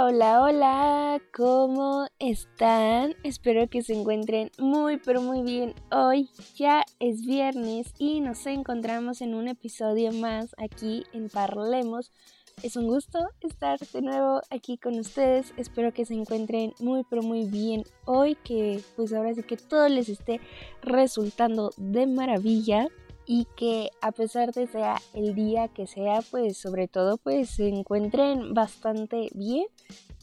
Hola, hola, ¿cómo están? Espero que se encuentren muy, pero muy bien. Hoy ya es viernes y nos encontramos en un episodio más aquí en Parlemos. Es un gusto estar de nuevo aquí con ustedes. Espero que se encuentren muy, pero muy bien hoy, que pues ahora sí que todo les esté resultando de maravilla y que a pesar de sea el día que sea, pues sobre todo pues se encuentren bastante bien,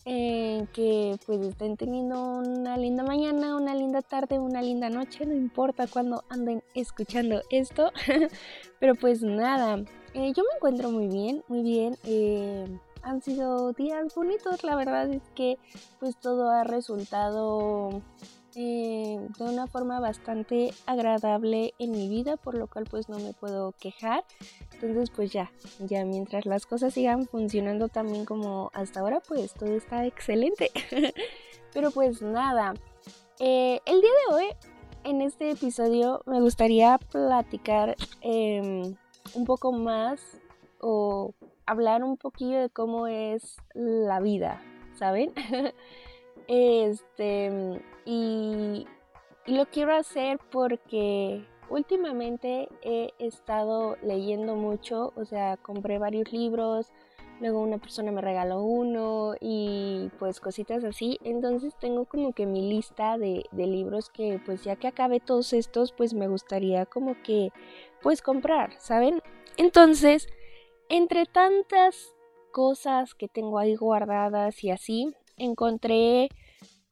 eh, que pues estén teniendo una linda mañana, una linda tarde, una linda noche, no importa cuando anden escuchando esto, pero pues nada, eh, yo me encuentro muy bien, muy bien. Eh, han sido días bonitos, la verdad es que pues todo ha resultado eh, de una forma bastante agradable en mi vida, por lo cual pues no me puedo quejar. Entonces pues ya, ya mientras las cosas sigan funcionando también como hasta ahora, pues todo está excelente. Pero pues nada, eh, el día de hoy, en este episodio, me gustaría platicar em, un poco más o hablar un poquillo de cómo es la vida, ¿saben? Este, y, lo quiero hacer porque últimamente he estado leyendo mucho, o sea, compré varios libros, luego una persona me regaló uno y pues cositas así. Entonces tengo como que mi lista de, de, libros que pues ya que acabe todos estos pues me gustaría como que pues comprar, ¿saben? Entonces, entre tantas cosas que tengo ahí guardadas y así, encontré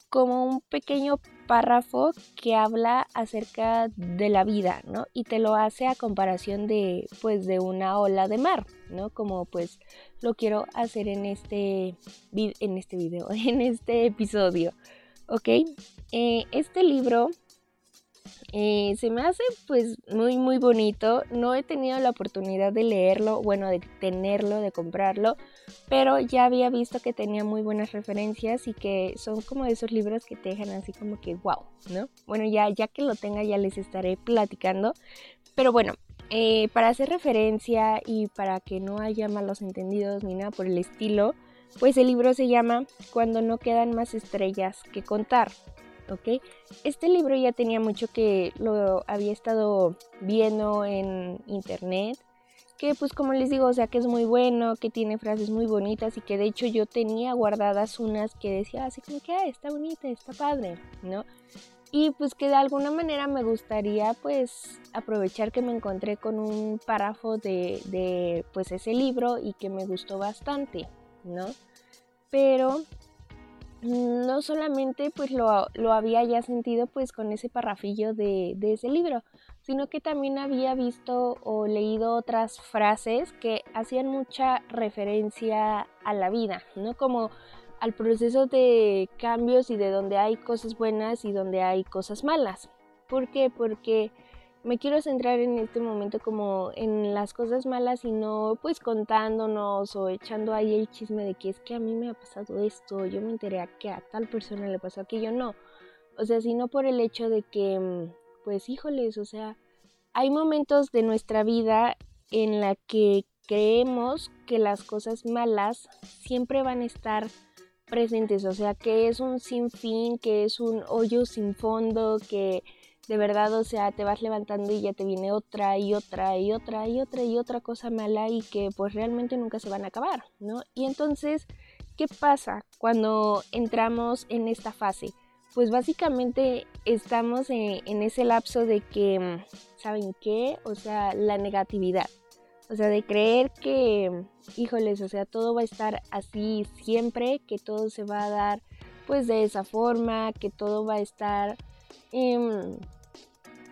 como un pequeño párrafo que habla acerca de la vida, ¿no? Y te lo hace a comparación de, pues, de una ola de mar, ¿no? Como, pues, lo quiero hacer en este, en este video, en este episodio, ¿ok? Eh, este libro eh, se me hace pues muy muy bonito. No he tenido la oportunidad de leerlo, bueno, de tenerlo, de comprarlo, pero ya había visto que tenía muy buenas referencias y que son como esos libros que te dejan así como que wow, ¿no? Bueno, ya, ya que lo tenga ya les estaré platicando. Pero bueno, eh, para hacer referencia y para que no haya malos entendidos ni nada por el estilo, pues el libro se llama Cuando no quedan más estrellas que contar. ¿Ok? Este libro ya tenía mucho que lo había estado viendo en internet, que pues como les digo, o sea que es muy bueno, que tiene frases muy bonitas y que de hecho yo tenía guardadas unas que decía así como que, está bonita, está padre, ¿no? Y pues que de alguna manera me gustaría pues aprovechar que me encontré con un párrafo de, de pues ese libro y que me gustó bastante, ¿no? Pero no solamente pues lo, había ya sentido pues con ese parrafillo de, de, ese libro, sino que también había visto o leído otras frases que hacían mucha referencia a la vida, ¿no? Como al proceso de cambios y de donde hay cosas buenas y donde hay cosas malas. ¿Por qué? Porque me quiero centrar en este momento como en las cosas malas y no pues contándonos o echando ahí el chisme de que es que a mí me ha pasado esto, yo me enteré a que a tal persona le pasó aquello, no. O sea, sino por el hecho de que mm, pues híjoles, o sea, hay momentos de nuestra vida en la que creemos que las cosas malas siempre van a estar presentes, o sea, que es un sinfín, que es un hoyo sin fondo, que de verdad, o sea, te vas levantando y ya te viene otra y otra y otra y otra y otra cosa mala y que pues realmente nunca se van a acabar, ¿no? Y entonces, ¿qué pasa cuando entramos en esta fase? Pues básicamente estamos en, ese lapso de que, ¿saben qué? O sea, la negatividad. O sea, de creer que, híjoles, o sea, todo va a estar así siempre, que todo se va a dar pues de esa forma, que todo va a estar Em,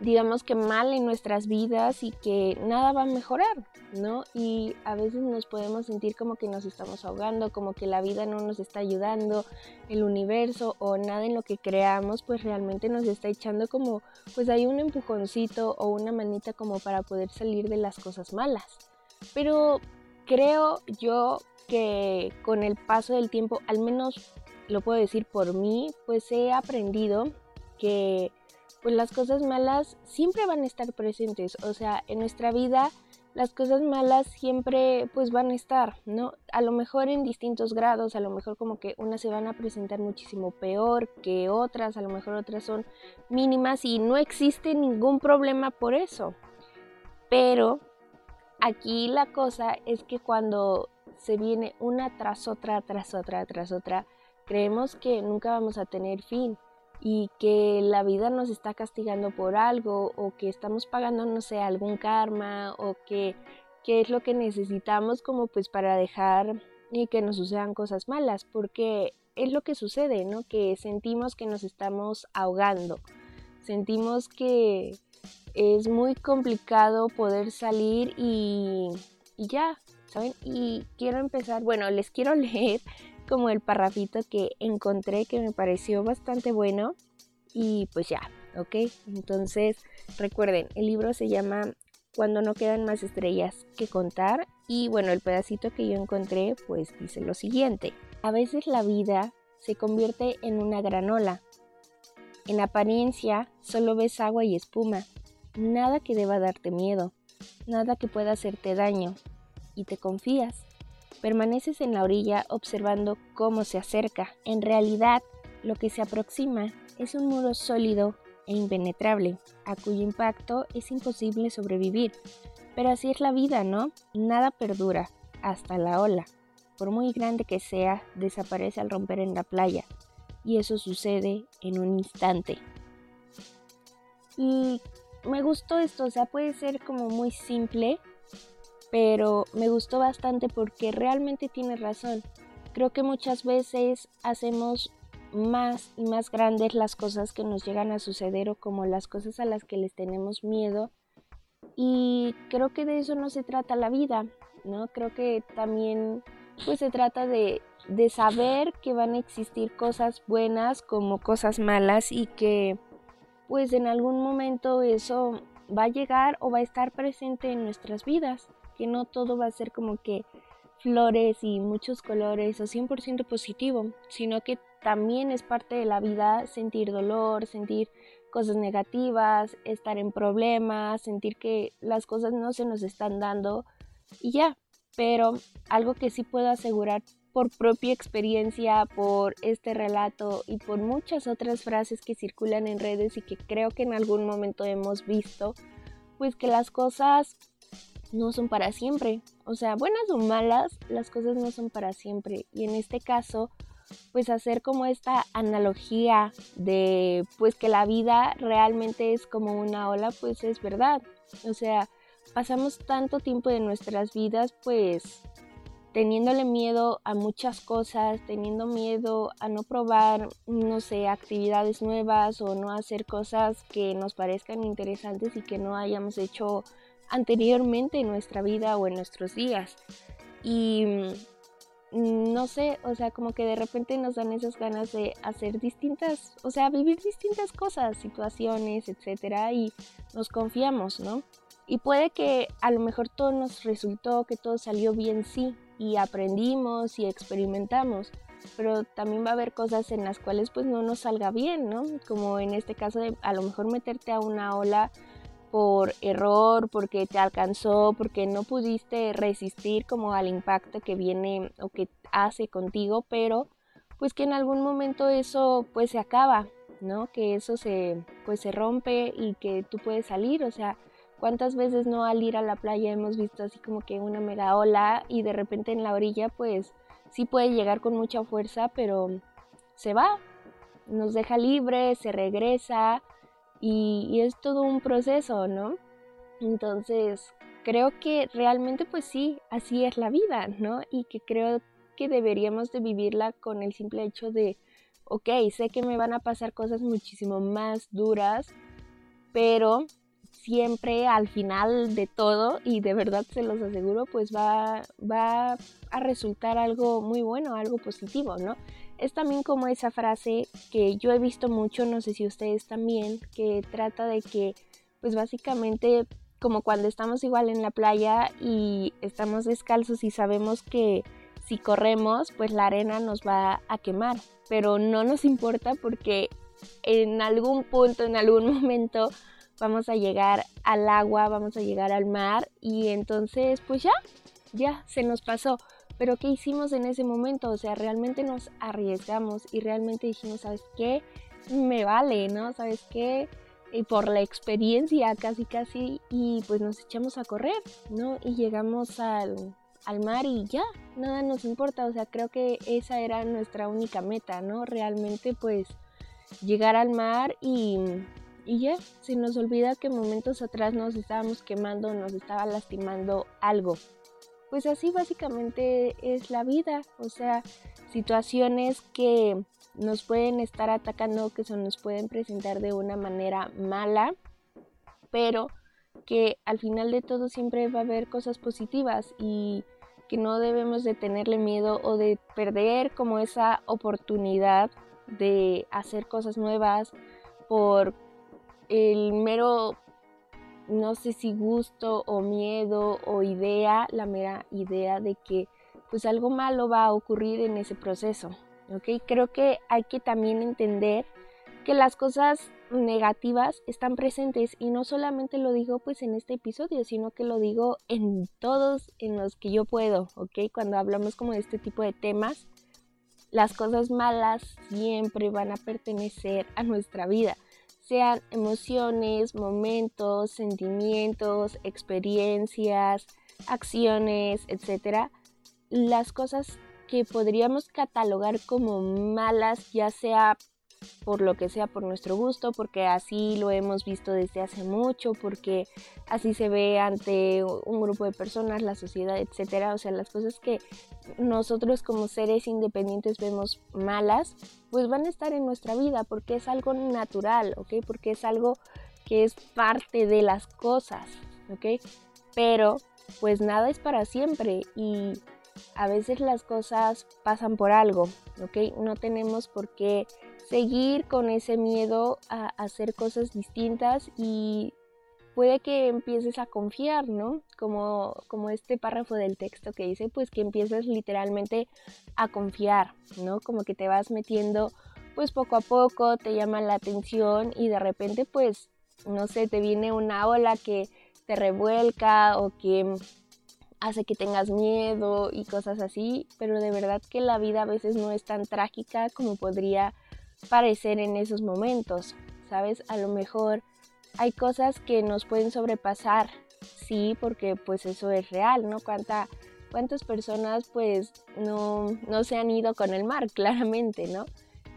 digamos que mal en nuestras vidas y que nada va a mejorar, ¿no? Y a veces nos podemos sentir como que nos estamos ahogando, como que la vida no nos está ayudando, el universo o nada en lo que creamos pues realmente nos está echando como pues hay un empujoncito o una manita como para poder salir de las cosas malas. Pero creo yo que con el paso del tiempo, al menos lo puedo decir por mí, pues he aprendido que pues las cosas malas siempre van a estar presentes, o sea, en nuestra vida las cosas malas siempre pues van a estar, ¿no? A lo mejor en distintos grados, a lo mejor como que unas se van a presentar muchísimo peor que otras, a lo mejor otras son mínimas y no existe ningún problema por eso. Pero aquí la cosa es que cuando se viene una tras otra, tras otra, tras otra, creemos que nunca vamos a tener fin y que la vida nos está castigando por algo o que estamos pagando, no sé, algún karma o que, es lo que necesitamos como pues para dejar y que nos sucedan cosas malas, porque es lo que sucede, ¿no? Que sentimos que nos estamos ahogando, sentimos que es muy complicado poder salir y, y ya, ¿saben? Y quiero empezar, bueno, les quiero leer como el parrafito que encontré que me pareció bastante bueno y pues ya, ¿ok? Entonces recuerden, el libro se llama Cuando no quedan más estrellas que contar y bueno, el pedacito que yo encontré pues dice lo siguiente, a veces la vida se convierte en una granola. En apariencia solo ves agua y espuma, nada que deba darte miedo, nada que pueda hacerte daño, y te confías. Permaneces en la orilla observando cómo se acerca. En realidad, lo que se aproxima es un muro sólido e impenetrable, a cuyo impacto es imposible sobrevivir. Pero así es la vida, ¿no? Nada perdura, hasta la ola. Por muy grande que sea, desaparece al romper en la playa. Y eso sucede en un instante. Y me gustó esto, o sea, puede ser como muy simple, pero me gustó bastante porque realmente tiene razón. Creo que muchas veces hacemos más y más grandes las cosas que nos llegan a suceder o como las cosas a las que les tenemos miedo. Y creo que de eso no se trata la vida, ¿no? Creo que también pues se trata de, de saber que van a existir cosas buenas como cosas malas y que pues en algún momento eso va a llegar o va a estar presente en nuestras vidas que no todo va a ser como que flores y muchos colores o 100% positivo, sino que también es parte de la vida sentir dolor, sentir cosas negativas, estar en problemas, sentir que las cosas no se nos están dando y ya. Pero algo que sí puedo asegurar por propia experiencia, por este relato y por muchas otras frases que circulan en redes y que creo que en algún momento hemos visto, pues que las cosas no son para siempre. O sea, buenas o malas, las cosas no son para siempre. Y en este caso, pues hacer como esta analogía de pues que la vida realmente es como una ola, pues es verdad. O sea, pasamos tanto tiempo de nuestras vidas pues teniéndole miedo a muchas cosas, teniendo miedo a no probar, no sé, actividades nuevas o no hacer cosas que nos parezcan interesantes y que no hayamos hecho anteriormente en nuestra vida o en nuestros días. Y mm, no sé, o sea, como que de repente nos dan esas ganas de hacer distintas, o sea, vivir distintas cosas, situaciones, etcétera, y nos confiamos, ¿no? Y puede que a lo mejor todo nos resultó, que todo salió bien, sí, y aprendimos y experimentamos, pero también va a haber cosas en las cuales pues no nos salga bien, ¿no? Como en este caso de a lo mejor meterte a una ola por error, porque te alcanzó, porque no pudiste resistir como al impacto que viene o que hace contigo, pero pues que en algún momento eso pues se acaba, ¿no? Que eso se pues se rompe y que tú puedes salir, o sea, cuántas veces no al ir a la playa hemos visto así como que una mega ola y de repente en la orilla pues sí puede llegar con mucha fuerza, pero se va, nos deja libre, se regresa, y, es todo un proceso, ¿no? Entonces, creo que realmente pues sí, así es la vida, ¿no? Y que creo que deberíamos de vivirla con el simple hecho de, ok, sé que me van a pasar cosas muchísimo más duras, pero siempre al final de todo, y de verdad se los aseguro, pues va, va a resultar algo muy bueno, algo positivo, ¿no? Es también como esa frase que yo he visto mucho, no sé si ustedes también, que trata de que, pues básicamente, como cuando estamos igual en la playa y estamos descalzos y sabemos que si corremos, pues la arena nos va a quemar, pero no nos importa porque en algún punto, en algún momento, vamos a llegar al agua, vamos a llegar al mar y entonces pues ya, ya se nos pasó. Pero ¿qué hicimos en ese momento? O sea, realmente nos arriesgamos y realmente dijimos, ¿sabes qué? Me vale, ¿no? ¿Sabes qué? Y por la experiencia casi casi y pues nos echamos a correr, ¿no? Y llegamos al, al mar y ya, nada nos importa. O sea, creo que esa era nuestra única meta, ¿no? Realmente pues llegar al mar y y ya, se nos olvida que momentos atrás nos estábamos quemando, nos estaba lastimando algo. Pues así básicamente es la vida, o sea, situaciones que nos pueden estar atacando, que se nos pueden presentar de una manera mala, pero que al final de todo siempre va a haber cosas positivas y que no debemos de tenerle miedo o de perder como esa oportunidad de hacer cosas nuevas por el mero, no sé si gusto o miedo o idea, la mera idea de que pues algo malo va a ocurrir en ese proceso. ¿ok? Creo que hay que también entender que las cosas negativas están presentes y no solamente lo digo pues en este episodio, sino que lo digo en todos en los que yo puedo, ¿ok? Cuando hablamos como de este tipo de temas, las cosas malas siempre van a pertenecer a nuestra vida sean emociones, momentos, sentimientos, experiencias, acciones, etcétera, las cosas que podríamos catalogar como malas, ya sea por lo que sea, por nuestro gusto, porque así lo hemos visto desde hace mucho, porque así se ve ante un grupo de personas, la sociedad, etcétera. O sea, las cosas que nosotros como seres independientes vemos malas, pues van a estar en nuestra vida, porque es algo natural, ¿ok? Porque es algo que es parte de las cosas, ¿ok? Pero, pues nada es para siempre y a veces las cosas pasan por algo, ¿ok? No tenemos por qué seguir con ese miedo a hacer cosas distintas y puede que empieces a confiar, ¿no? Como, como este párrafo del texto que dice, pues que empieces literalmente a confiar, ¿no? Como que te vas metiendo pues poco a poco, te llama la atención y de repente pues, no sé, te viene una ola que te revuelca o que hace que tengas miedo y cosas así, pero de verdad que la vida a veces no es tan trágica como podría parecer en esos momentos, ¿sabes? A lo mejor hay cosas que nos pueden sobrepasar, sí, porque pues eso es real, ¿no? ¿Cuánta, ¿Cuántas personas pues no, no se han ido con el mar, claramente, ¿no?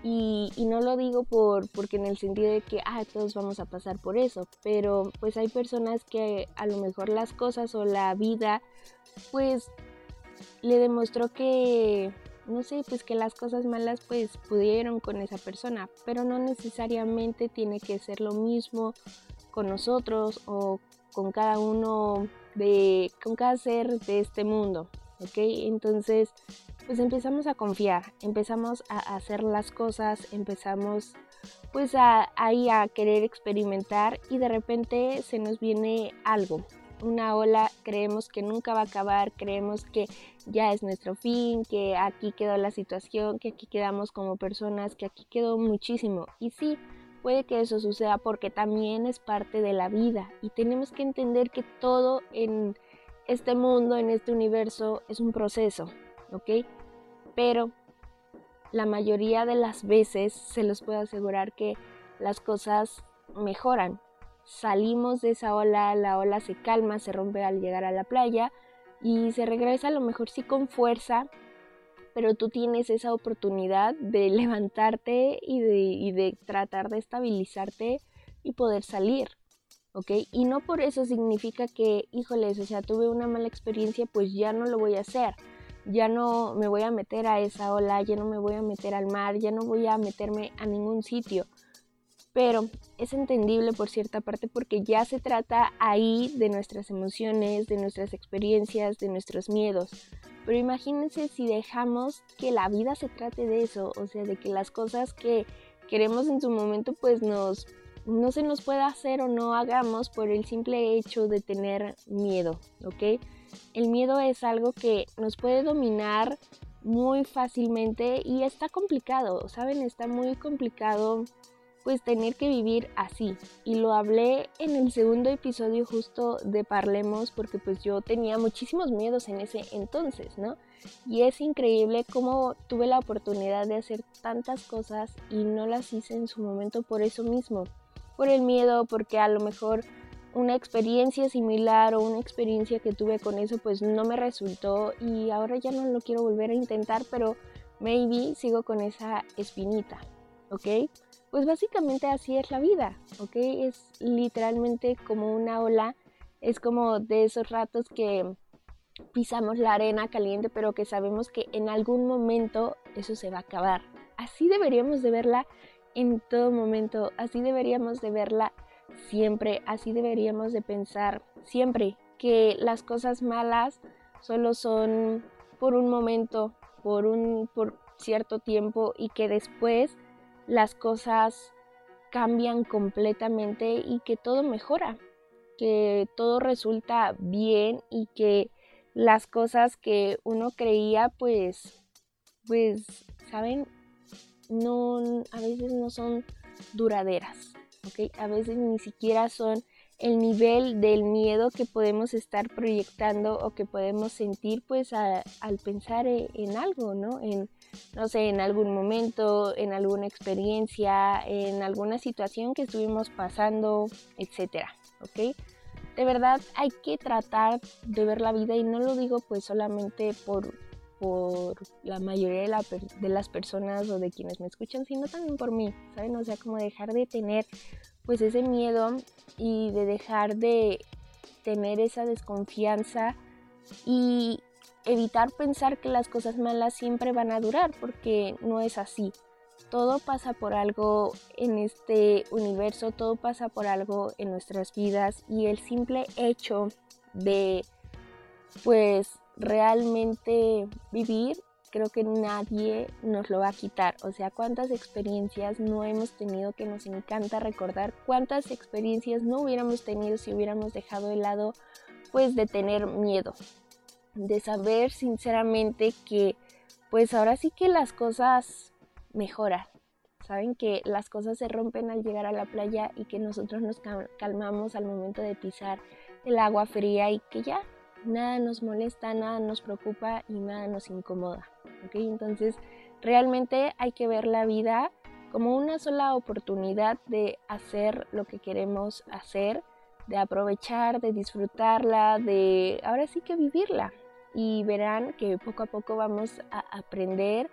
Y, no lo digo por, porque en el sentido de que ah, todos vamos a pasar por eso, pero pues hay personas que a lo mejor las cosas o la vida pues le demostró que no sé, pues que las cosas malas pues pudieron con esa persona, pero no necesariamente tiene que ser lo mismo con nosotros o con cada uno de, con cada ser de este mundo, ¿ok? Entonces, pues empezamos a confiar, empezamos a hacer las cosas, empezamos pues ahí a querer experimentar y de repente se nos viene algo, una ola creemos que nunca va a acabar, creemos que ya es nuestro fin, que aquí quedó la situación, que aquí quedamos como personas, que aquí quedó muchísimo. Y sí, puede que eso suceda porque también es parte de la vida y tenemos que entender que todo en este mundo, en este universo, es un proceso, ¿ok? Pero la mayoría de las veces se los puedo asegurar que las cosas mejoran, salimos de esa ola, la ola se calma, se rompe al llegar a la playa y se regresa a lo mejor sí con fuerza, pero tú tienes esa oportunidad de levantarte y de, tratar de estabilizarte y poder salir. ¿ok? Y no por eso significa que, híjoles, o sea, tuve una mala experiencia, pues ya no lo voy a hacer, ya no me voy a meter a esa ola, ya no me voy a meter al mar, ya no voy a meterme a ningún sitio pero es entendible por cierta parte porque ya se trata ahí de nuestras emociones, de nuestras experiencias, de nuestros miedos. Pero imagínense si dejamos que la vida se trate de eso, o sea, de que las cosas que queremos en su momento pues no se nos pueda hacer o no hagamos por el simple hecho de tener miedo, ¿ok? El miedo es algo que nos puede dominar muy fácilmente y está complicado, ¿saben? Está muy complicado pues tener que vivir así. Y lo hablé en el segundo episodio justo de Parlemos porque pues yo tenía muchísimos miedos en ese entonces, ¿no? Y es increíble cómo tuve la oportunidad de hacer tantas cosas y no las hice en su momento por eso mismo. Por el miedo, porque a lo mejor una experiencia similar o una experiencia que tuve con eso pues no me resultó y ahora ya no lo quiero volver a intentar, pero maybe sigo con esa espinita, ¿ok? Pues básicamente así es la vida, ¿ok? Es literalmente como una ola, es como de esos ratos que pisamos la arena caliente, pero que sabemos que en algún momento eso se va a acabar. Así deberíamos de verla en todo momento, así deberíamos de verla siempre, así deberíamos de pensar siempre que las cosas malas solo son por un momento, por un por cierto tiempo y que después las cosas cambian completamente y que todo mejora, que todo resulta bien y que las cosas que uno creía pues pues saben no a veces no son duraderas ¿ok? a veces ni siquiera son el nivel del miedo que podemos estar proyectando o que podemos sentir pues al pensar e, en, algo, ¿no? En, no sé, en algún momento, en alguna experiencia, en alguna situación que estuvimos pasando, etcétera, ¿ok? De verdad hay que tratar de ver la vida y no lo digo pues solamente por, por la mayoría de, de las personas o de quienes me escuchan, sino también por mí, ¿saben? O sea, como dejar de tener pues ese miedo y de dejar de tener esa desconfianza y evitar pensar que las cosas malas siempre van a durar porque no es así. Todo pasa por algo en este universo, todo pasa por algo en nuestras vidas y el simple hecho de pues realmente vivir creo que nadie nos lo va a quitar. O sea, cuántas experiencias no hemos tenido que nos encanta recordar, cuántas experiencias no hubiéramos tenido si hubiéramos dejado de lado pues de tener miedo, de saber sinceramente que pues ahora sí que las cosas mejoran. Saben que las cosas se rompen al llegar a la playa y que nosotros nos calmamos al momento de pisar el agua fría y que ya nada nos molesta, nada nos preocupa y nada nos incomoda. Entonces, realmente hay que ver la vida como una sola oportunidad de hacer lo que queremos hacer, de aprovechar, de disfrutarla, de ahora sí que vivirla. Y verán que poco a poco vamos a aprender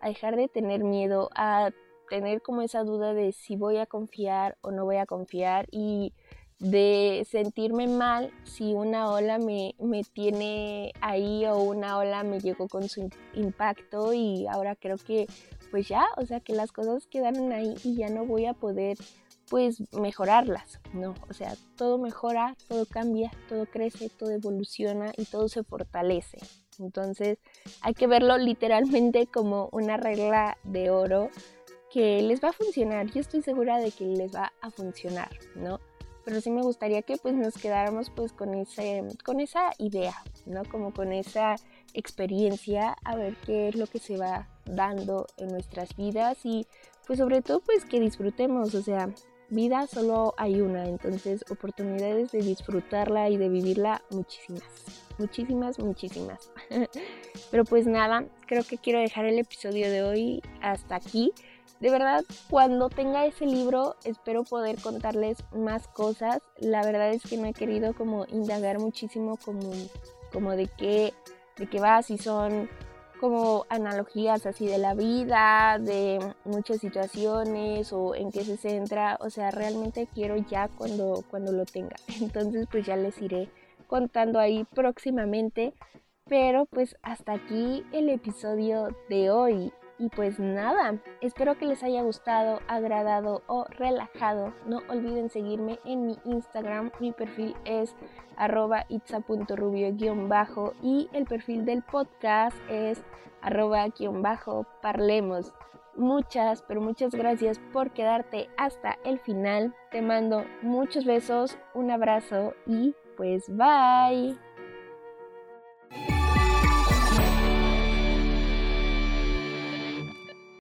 a dejar de tener miedo, a tener como esa duda de si voy a confiar o no voy a confiar y de sentirme mal si una ola me, me, tiene ahí o una ola me llegó con su impacto y ahora creo que pues ya, o sea que las cosas quedaron ahí y ya no voy a poder pues mejorarlas, ¿no? O sea, todo mejora, todo cambia, todo crece, todo evoluciona y todo se fortalece. Entonces hay que verlo literalmente como una regla de oro que les va a funcionar. Yo estoy segura de que les va a funcionar, ¿no? pero sí me gustaría que pues nos quedáramos pues con, ese, con esa idea, ¿no? Como con esa experiencia a ver qué es lo que se va dando en nuestras vidas y pues sobre todo pues que disfrutemos, o sea, vida solo hay una, entonces oportunidades de disfrutarla y de vivirla muchísimas, muchísimas, muchísimas. Pero pues nada, creo que quiero dejar el episodio de hoy hasta aquí. De verdad, cuando tenga ese libro, espero poder contarles más cosas. La verdad es que no he querido como indagar muchísimo como, como de qué, de qué va, si son como analogías así de la vida, de muchas situaciones o en qué se centra. O sea, realmente quiero ya cuando, cuando lo tenga. Entonces, pues ya les iré contando ahí próximamente. Pero pues hasta aquí el episodio de hoy. Y pues nada, espero que les haya gustado, agradado o relajado. No olviden seguirme en mi Instagram. Mi perfil es arroba itza.rubio-bajo y el perfil del podcast es arroba-parlemos. Muchas, pero muchas gracias por quedarte hasta el final. Te mando muchos besos, un abrazo y pues bye.